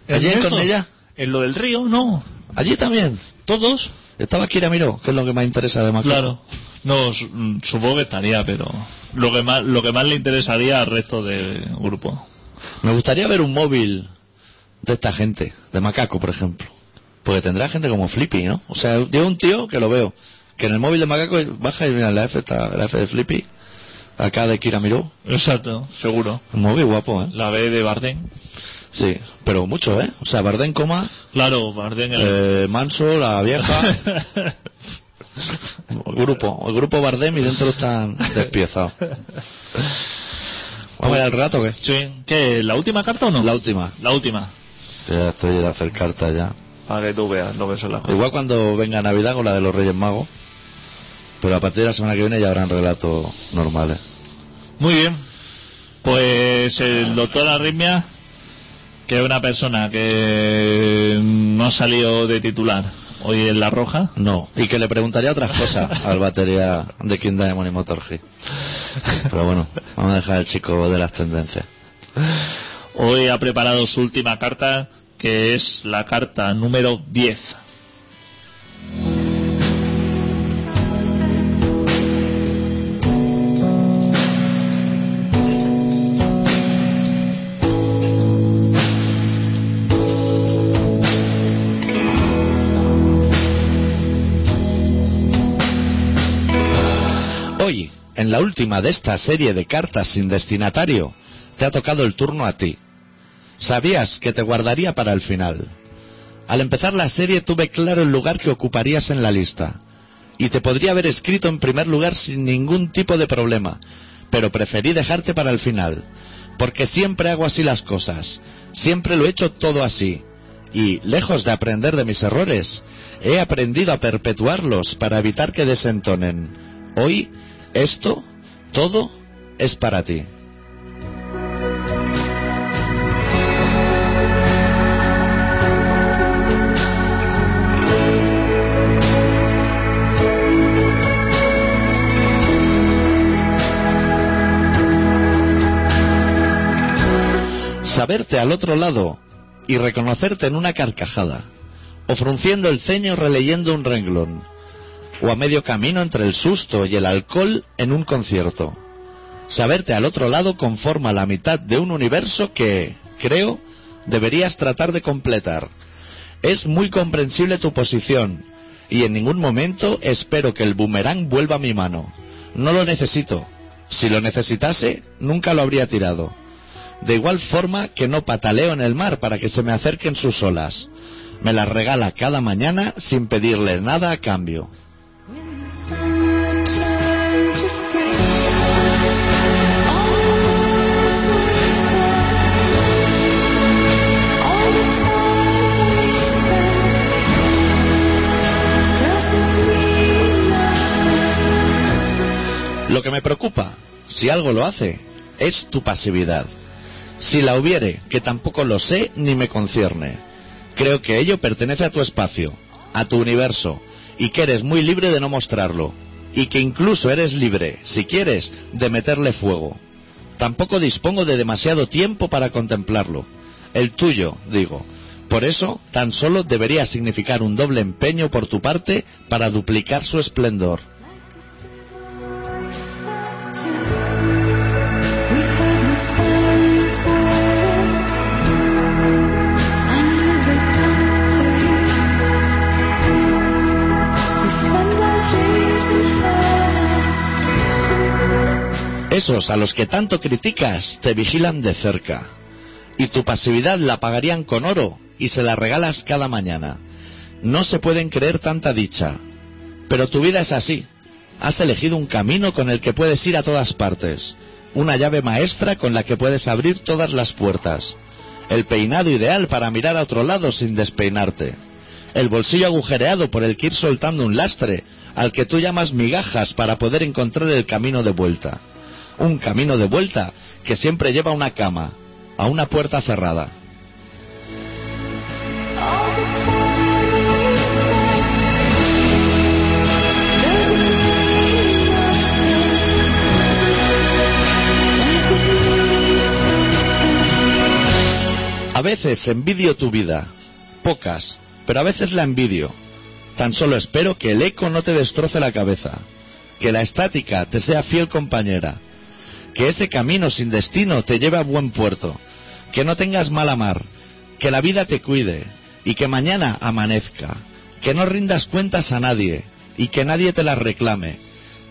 ¿Ayer con ella? En lo del río, no. Allí también. ¿Todos? Estaba Kira Miró, que es lo que más interesa de Macaco. Claro. No, mm, supongo que estaría, pero lo que más, lo que más le interesaría al resto del grupo. Me gustaría ver un móvil de esta gente, de Macaco, por ejemplo. Porque tendrá gente como Flippy, ¿no? O sea, yo un tío que lo veo, que en el móvil de Macaco baja y mira la F, está, la F de Flippy, acá de Kira Miró. Exacto, seguro. Un móvil guapo, ¿eh? La B de Bardem. Sí, pero mucho, ¿eh? O sea, Bardén coma, Claro, Bardem. el- eh, Manso, la vieja. El grupo, el grupo Bardem y dentro están despiezados. Vamos a ir al rato, ¿qué? Sí. ¿Qué? ¿La última carta o no? La última. La última. Ya estoy de hacer cartas ya. Para que tú veas lo que son las cosas. Igual cuando venga Navidad con la de los Reyes Magos. Pero a partir de la semana que viene ya habrán relatos normales. Muy bien. Pues el doctor Arritmia, que es una persona que no ha salido de titular hoy en La Roja. No, y que le preguntaría otras cosas al batería de King Diamond y Motorhead. Pero bueno, vamos a dejar al chico de las tendencias. Hoy ha preparado su última carta, que es la carta número 10. Hoy, en la última de esta serie de cartas sin destinatario, te ha tocado el turno a ti. Sabías que te guardaría para el final. Al empezar la serie tuve claro el lugar que ocuparías en la lista. Y te podría haber escrito en primer lugar sin ningún tipo de problema, pero preferí dejarte para el final. Porque siempre hago así las cosas. Siempre lo he hecho todo así. Y, lejos de aprender de mis errores, he aprendido a perpetuarlos para evitar que desentonen. Hoy, esto, todo, es para ti. Saberte al otro lado y reconocerte en una carcajada, o frunciendo el ceño releyendo un renglón, o a medio camino entre el susto y el alcohol en un concierto. Saberte al otro lado conforma la mitad de un universo que, creo, deberías tratar de completar. Es muy comprensible tu posición, y en ningún momento espero que el boomerang vuelva a mi mano. No lo necesito. Si lo necesitase, nunca lo habría tirado. De igual forma que no pataleo en el mar para que se me acerquen sus olas. Me las regala cada mañana sin pedirle nada a cambio. Lo que me preocupa, si algo lo hace, es tu pasividad. Si la hubiere, que tampoco lo sé ni me concierne. Creo que ello pertenece a tu espacio, a tu universo, y que eres muy libre de no mostrarlo. Y que incluso eres libre, si quieres, de meterle fuego. Tampoco dispongo de demasiado tiempo para contemplarlo. El tuyo, digo. Por eso, tan solo debería significar un doble empeño por tu parte para duplicar su esplendor. Esos a los que tanto criticas te vigilan de cerca. Y tu pasividad la pagarían con oro y se la regalas cada mañana. No se pueden creer tanta dicha. Pero tu vida es así. Has elegido un camino con el que puedes ir a todas partes. Una llave maestra con la que puedes abrir todas las puertas. El peinado ideal para mirar a otro lado sin despeinarte. El bolsillo agujereado por el que ir soltando un lastre al que tú llamas migajas para poder encontrar el camino de vuelta un camino de vuelta que siempre lleva a una cama a una puerta cerrada. A veces envidio tu vida, pocas, pero a veces la envidio. Tan solo espero que el eco no te destroce la cabeza, que la estática te sea fiel compañera, que ese camino sin destino te lleve a buen puerto, que no tengas mala mar, que la vida te cuide y que mañana amanezca, que no rindas cuentas a nadie y que nadie te las reclame.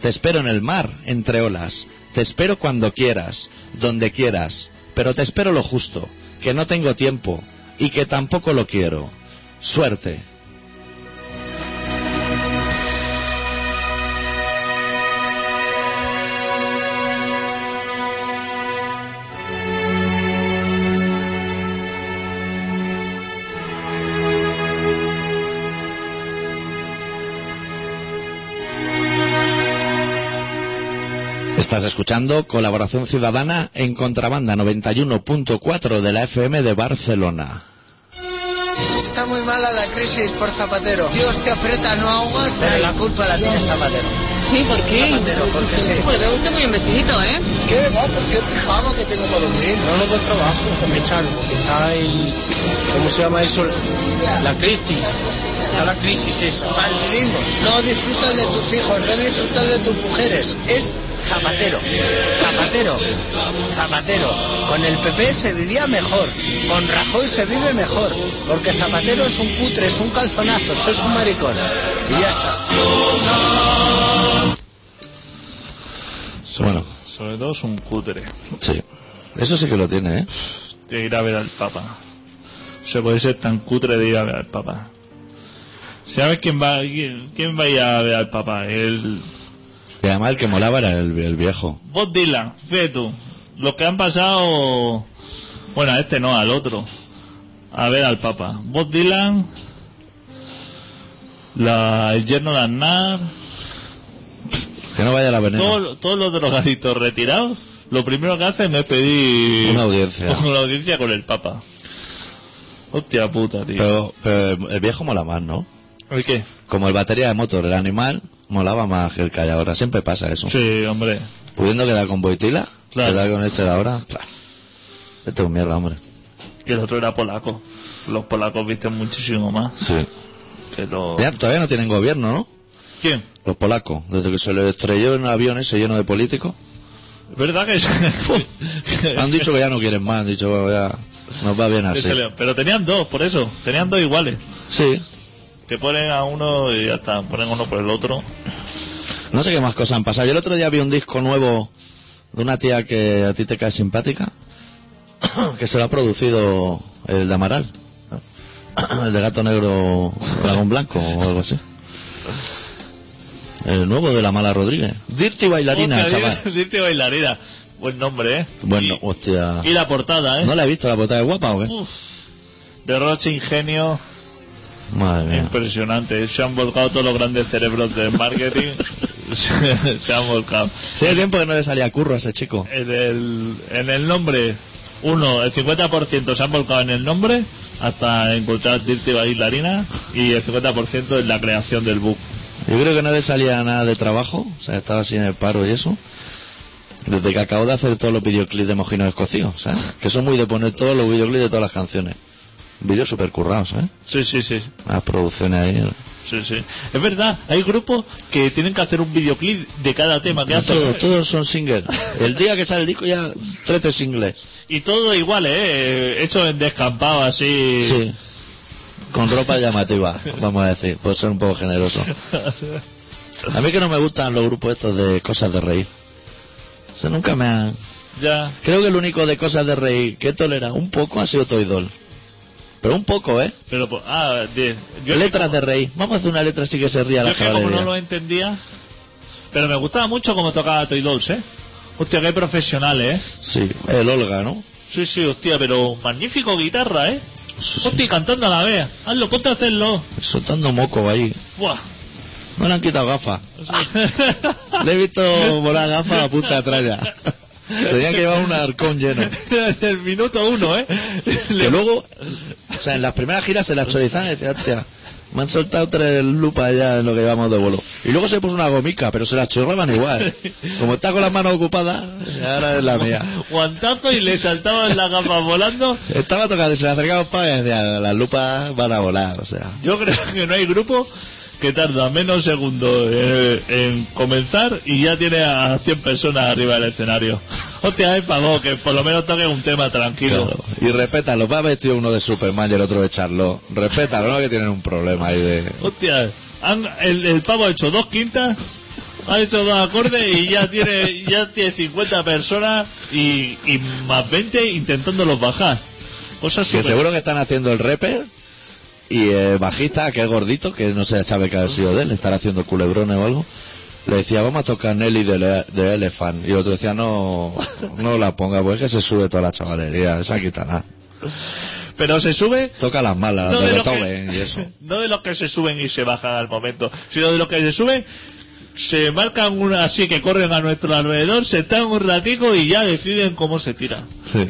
Te espero en el mar, entre olas, te espero cuando quieras, donde quieras, pero te espero lo justo, que no tengo tiempo y que tampoco lo quiero. Suerte. Estás escuchando Colaboración Ciudadana en Contrabanda 91.4 de la FM de Barcelona. Está muy mala la crisis por Zapatero. Dios te aprieta, no ahogas, pero la culpa la tiene Zapatero. Sí, ¿por qué? Zapatero, porque sí. Pues veo usted muy investidito, ¿eh? ¿Qué? Va, pues si el pijama que tengo para dormir. No nos da trabajo, me echaron, porque está el... ¿Cómo se llama eso? La crisis. Está la crisis esa. Maldivimos. No disfrutas de tus hijos, no disfrutas de tus mujeres. Es Zapatero. Zapatero. Zapatero. Con el PP se vivía mejor. Con Rajoy se vive mejor. Porque Zapatero es un cutre, es un calzonazo, es un maricón. Y ya está. Bueno, Sobre todo es un cutre. sí. Eso sí que lo tiene, ¿eh? De ir a ver al Papa. Se puede ser tan cutre de ir a ver al Papa. ¿Sabes quién va, quién, quién va a ir a ver al Papa? El Y además el que molaba era el, el viejo. Bob Dylan, fíjate tú. Los que han pasado. Bueno, a este no, al otro. A ver al Papa. Bob Dylan. La, el yerno de Aznar. Que no vaya la veneno. Todos, todos los drogaditos retirados. Lo primero que hacen es pedir. Una audiencia. Una audiencia con el Papa. Hostia puta, tío. Pero, pero el viejo mola más, ¿no? ¿El qué? Como el batería de motor, el animal, molaba más que el que hay ahora. Siempre pasa eso. Sí, hombre. Pudiendo quedar con Boitila, Claro. quedar con este de ahora. Este es un mierda, hombre. Y el otro era polaco. Los polacos visten muchísimo más Sí. que los... Ya, todavía no tienen gobierno, ¿no? ¿Quién? Los polacos. Desde que se les estrelló en un avión ese lleno de políticos. ¿Es verdad que... Han dicho que ya no quieren más. Han dicho, bueno, ya nos va bien así. se Pero tenían dos, por eso. Tenían dos iguales. Sí. Que ponen a uno y ya está. Ponen uno por el otro. No sé qué más cosas han pasado. Yo el otro día vi un disco nuevo de una tía que a ti te cae simpática, que se lo ha producido el de Amaral, el de Gato Negro Dragón Blanco o algo así. El nuevo de la Mala Rodríguez. Dirty Bailarina, Hostia, chaval. Dirty bailarina. Buen nombre, ¿eh? Bueno, Y, hostia. y la portada, ¿eh? ¿No la he visto la portada de guapa o qué? Uf. Derroche ingenio. Madre mía. Impresionante. Se han volcado todos los grandes cerebros del marketing. se, se han volcado. Hace tiempo que no le salía curro a ese chico. En el, en el nombre, uno, el 50% se han volcado en el nombre hasta encontrar Dirty Bailarina y el 50% en la creación del book. Yo creo que no le salía nada de trabajo, o sea, estaba así en el paro y eso. Desde que acabo de hacer todos los videoclips de Mojinos Escocidos, ¿sabes? Que son muy de poner todos los videoclips de todas las canciones. Vídeos super currados, ¿eh? Sí, sí, sí. Las producciones ahí. Sí, sí. Es verdad, hay grupos que tienen que hacer un videoclip de cada tema que hacen. Todos, todos son singles. El día que sale el disco ya 13 singles. Y todo igual, ¿eh? Hecho en descampado así. Sí. Con ropa llamativa, vamos a decir, por ser un poco generoso. A mí que no me gustan los grupos estos de cosas de reír. Eso nunca me han... Ya. Creo que el único de cosas de reír que he tolerado un poco ha sido Toidol. Pero un poco, ¿eh? Pero, pues, ah, de, yo Letras de reír. Vamos a hacer una letra así que se ría Yo la que como no lo entendía, pero me gustaba mucho como tocaba Toy Dolls, ¿eh? Hostia, qué profesionales, ¿eh? Sí, el Olga, ¿no? Sí, sí, hostia, pero magnífico guitarra, ¿eh? Hostia, y cantando a la vez. Hazlo, ponte a hacerlo. Soltando moco ahí. Buah. No le han quitado gafas. Le he visto volar gafas a punta de tralla. Tenían que llevar un arcón lleno. Desde el minuto uno, ¿eh? Que luego, sea, en las primeras giras se las chorizaban y decía, hostia, Me han soltado tres lupas ya en lo que llevamos de vuelo. Y luego se puso una gomica, pero se la chorraban igual. Como está con las manos ocupadas, ahora es la mía. Guantazo y le saltaban las gafas volando. Estaba tocando y se le acercaba un pavo y decía, las lupas van a volar, o sea. Yo creo que no hay grupo que tarda menos segundos en, en comenzar y ya tiene a 100 personas arriba del escenario. Hostia, es favor, que por lo menos toque un tema tranquilo. Claro. Y respétalo, va vestido uno de Superman y el otro de Charlotte. Respétalo, no que tienen un problema ahí de... Hostia, han- el, el pavo ha hecho dos quintas, ha hecho dos acordes y ya tiene ya tiene 50 personas y, y más 20 intentándolos bajar. Cosas Que seguro que están haciendo el rapper y el bajista, que es gordito, que no se sabe que ha sido de él, estará haciendo culebrones o algo. Le decía, vamos a tocar Nelly de, Le- de Elephant. Y el otro decía, no, no la ponga, pues que se sube toda la chavalería, esa quita nada. Pero se sube Toca las malas, no de de, Beethoven que, y eso. no de los que se suben y se bajan al momento, sino de los que se suben, se marcan una así que corren a nuestro alrededor, se están un ratico y ya deciden cómo se tira. Sí.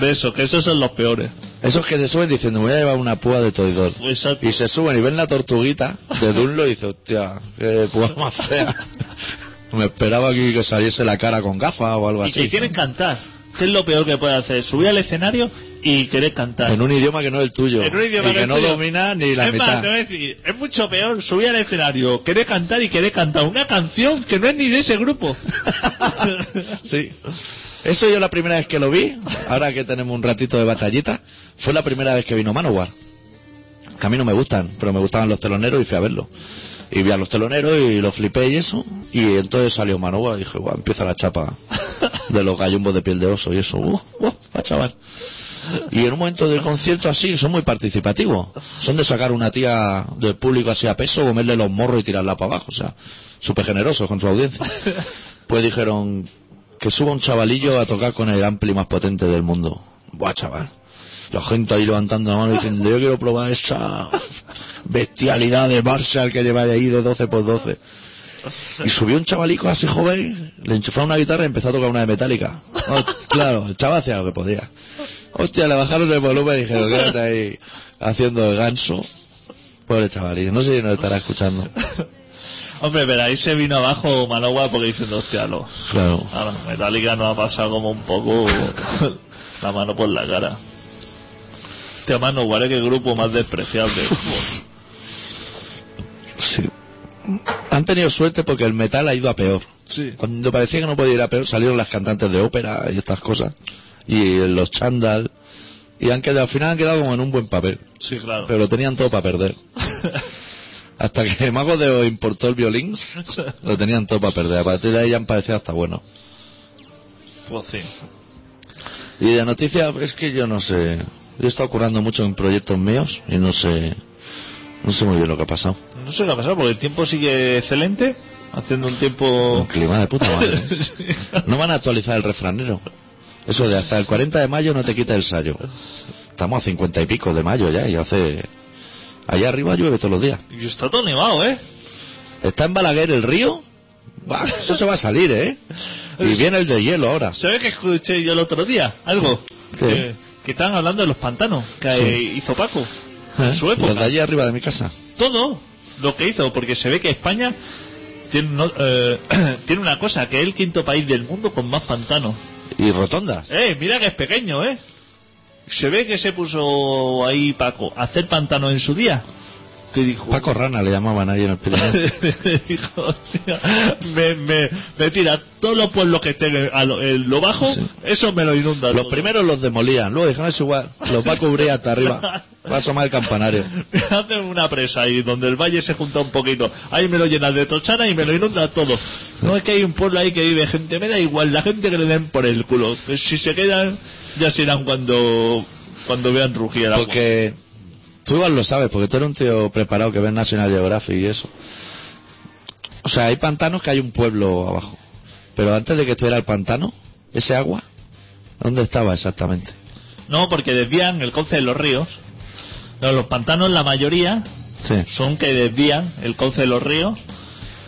De eso, que esos son los peores. Esos que se suben diciendo, me voy a llevar una púa de toidor. Exacto. Y se suben y ven la tortuguita de Dunlo y dice, hostia, qué púa más fea. Me esperaba aquí que saliese la cara con gafas o algo Y así. que quieren cantar. ¿Qué es lo peor que puede hacer? Subir al escenario y querer cantar. En un idioma que no es el tuyo. En un idioma y que no tuyo. domina ni la es mitad. Más, te voy a decir, es mucho peor subir al escenario, querer cantar y querer cantar una canción que no es ni de ese grupo. Sí. Eso yo la primera vez que lo vi, ahora que tenemos un ratito de batallita, fue la primera vez que vino Manowar. Que a mí no me gustan, pero me gustaban los teloneros y fui a verlo. Y vi a los teloneros y lo flipé y eso. Y entonces salió Manowar y dije, guau, empieza la chapa de los gallumbos de piel de oso y eso. Uh, uh, va, chaval. Y en un momento del concierto así, son muy participativos. Son de sacar una tía del público así a peso, comerle los morros y tirarla para abajo. O sea, súper generosos con su audiencia. Pues dijeron que suba un chavalillo a tocar con el ampli más potente del mundo. Buah, chaval. La gente ahí levantando la mano diciendo, yo quiero probar esa bestialidad de Marshall que lleva ahí de 12 por 12. Y subió un chavalico así joven, le enchufaron una guitarra y empezó a tocar una de metálica. claro, el chaval hacía lo que podía. Hostia, le bajaron el volumen y dijeron, quédate ahí haciendo el ganso. Pobre chavalillo, no sé si nos estará escuchando. Hombre, pero ahí se vino abajo Manowar porque diciendo, hostia, lo, Claro. a la Metallica nos ha pasado como un poco la mano por la cara. Este Manowar es que grupo más despreciable. Sí. Han tenido suerte porque el metal ha ido a peor. Sí. Cuando parecía que no podía ir a peor, salieron las cantantes de ópera y estas cosas. Y los chandal. Y han quedado, al final han quedado como en un buen papel. Sí, claro. Pero lo tenían todo para perder. Hasta que Mago de Oz importó el violín, lo tenían todo para perder. A partir de ahí ya han parecido hasta bueno. Pues sí. Y de noticias, es que yo no sé. Yo he estado currando mucho en proyectos míos y no sé. No sé muy bien lo que ha pasado. No sé qué ha pasado porque el tiempo sigue excelente, haciendo un tiempo... Un clima de puta madre. ¿eh? No van a actualizar el refranero. Eso de hasta el 40 de mayo no te quita el sayo. Estamos a 50 y pico de mayo ya y hace... Allá arriba llueve todos los días. Y está todo nevado, ¿eh? Está en Balaguer el río. Eso se va a salir, ¿eh? Y viene el de hielo ahora. ¿Sabes que escuché yo el otro día? Algo. ¿Qué? Que, que estaban hablando de los pantanos que Sí. eh, hizo Paco. En su época. Los de allí arriba de mi casa. todo lo que hizo, porque se ve que España tiene, no- eh, tiene una cosa, que es el quinto país del mundo con más pantanos. Y rotondas. Eh, mira que es pequeño, eh. Se ve que se puso ahí Paco a hacer pantanos en su día. Que dijo, Paco Rana le llamaban ahí en el Pirineo. dijo, hostia, me, me, me tira todos los pueblos que estén a lo, en lo bajo, Sí. eso me lo inunda. Los todo. primeros los demolían, luego dijeron es igual, los va a cubrir hasta arriba. Va a asomar el campanario. Hacen una presa ahí donde el valle se junta un poquito. Ahí me lo llenan de tochana y me lo inunda todo. No es que hay un pueblo ahí que vive gente, me da igual, la gente que le den por el culo. Si se quedan, ya se irán cuando, cuando vean rugir el agua. Porque tú igual lo sabes, porque tú eres un tío preparado que ves National Geographic y eso. O sea, hay pantanos que hay un pueblo abajo. Pero antes de que estuviera el pantano, ese agua, ¿dónde estaba exactamente? No, porque desvían el cauce de los ríos. No, los pantanos, la mayoría, Sí. son que desvían el cauce de los ríos.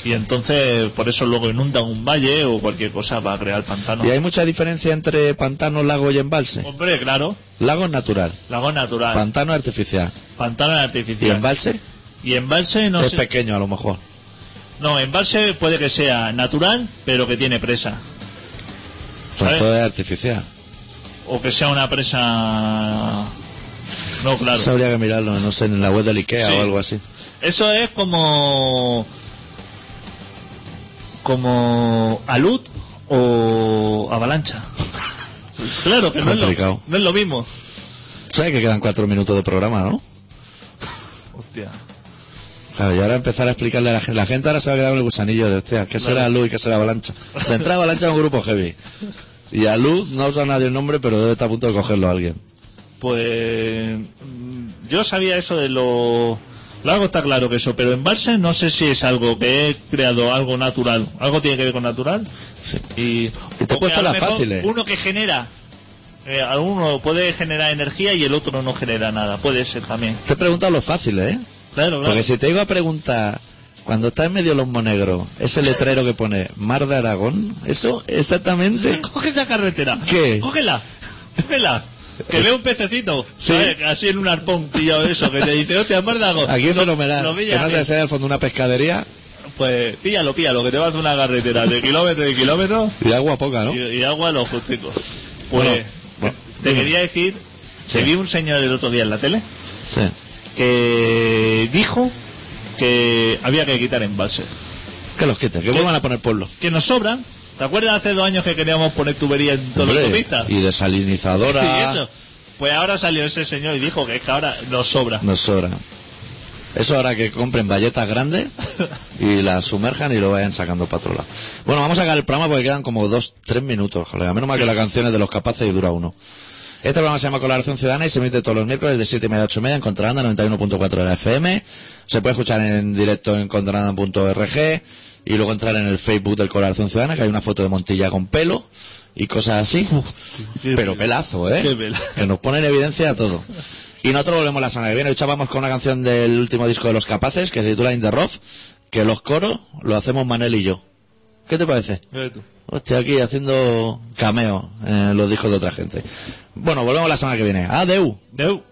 Y entonces, por eso luego inundan un valle o cualquier cosa para crear pantano. Y hay mucha diferencia entre pantano, lago y embalse. Hombre, claro, Lago natural, lago natural, pantano artificial. pantano es ¿Y artificial. embalse? Y embalse no es sé. pequeño a lo mejor. No, embalse puede que sea natural, pero que tiene presa. Pues todo es artificial. O que sea una presa. No, claro. Eso habría que mirarlo, no sé, en la web del Ikea Sí. o algo así. Eso es como. Como. alud o avalancha. Claro, que no es, lo, Complicado. no es lo mismo. ¿Sabes que quedan cuatro minutos de programa, no? Hostia. Claro, y ahora empezar a explicarle a la gente. La gente ahora se va a quedar con el gusanillo de, hostia, ¿qué será luz y qué será avalancha? De entrada avalancha es un grupo heavy. Y a luz no usa nadie el nombre, pero debe estar a punto de cogerlo alguien. Pues. mm, Yo sabía eso de lo. Lo algo está claro que eso, pero embalse no sé si es algo que he creado, algo natural. ¿Algo tiene que ver con natural? Sí. Y, te he puesto las fáciles. Uno que genera. eh, uno puede generar energía y el otro no genera nada. Puede ser también. Te he preguntado lo fácil, ¿eh? Claro, claro. Porque si te iba a preguntar, cuando está en medio de los monegros, ese letrero que pone Mar de Aragón, ¿eso exactamente? Coge esa carretera. ¿Qué? Cógela. Cógela. Que ve un pececito. Sí. ¿sabes? Así en un arpón pillado eso. Que te dice, hostia, Mardago. Aquí es fenomenal. Lo Que pilla, no se sea al fondo una pescadería Pues píllalo, píllalo, que te vas a una carretera de kilómetros y kilómetros y agua poca, ¿no? y, y agua los justicos. Pues Bueno, bueno, te quería decir Sí. que vi un señor el otro día en la tele Sí. que dijo que había que quitar embalses. Que los quite, que vuelvan a poner pueblo. Que nos sobran. ¿Te acuerdas hace dos años que queríamos poner tubería en las Hombre, autopistas? y desalinizadora Y eso. Pues ahora salió ese señor y dijo que es que ahora nos sobra. nos sobra. Eso ahora que compren valletas grandes y las sumerjan y lo vayan sacando lado. Bueno, vamos a sacar el programa porque quedan como dos, tres minutos, colega. Menos mal que la canción es de los capaces y dura uno. Este programa se llama Colaboración Ciudadana y se emite todos los miércoles de 7 y media a 8 y media en Contralanda 91.4 de la FM. Se puede escuchar en directo en contralanda.org y luego entrar en el Facebook del Colaboración Ciudadana que hay una foto de Montilla con pelo y cosas así. qué Pero pelazo, ¿eh? Pelazo. Que nos pone en evidencia todo. Y nosotros volvemos la semana que viene. Hoy vamos con una canción del último disco de Los Capaces que se titula In the Rough, que los coros lo hacemos Manel y yo. ¿Qué te parece? Hostia, aquí haciendo cameo en los discos de otra gente. Bueno, volvemos la semana que viene. Adeu. Deu.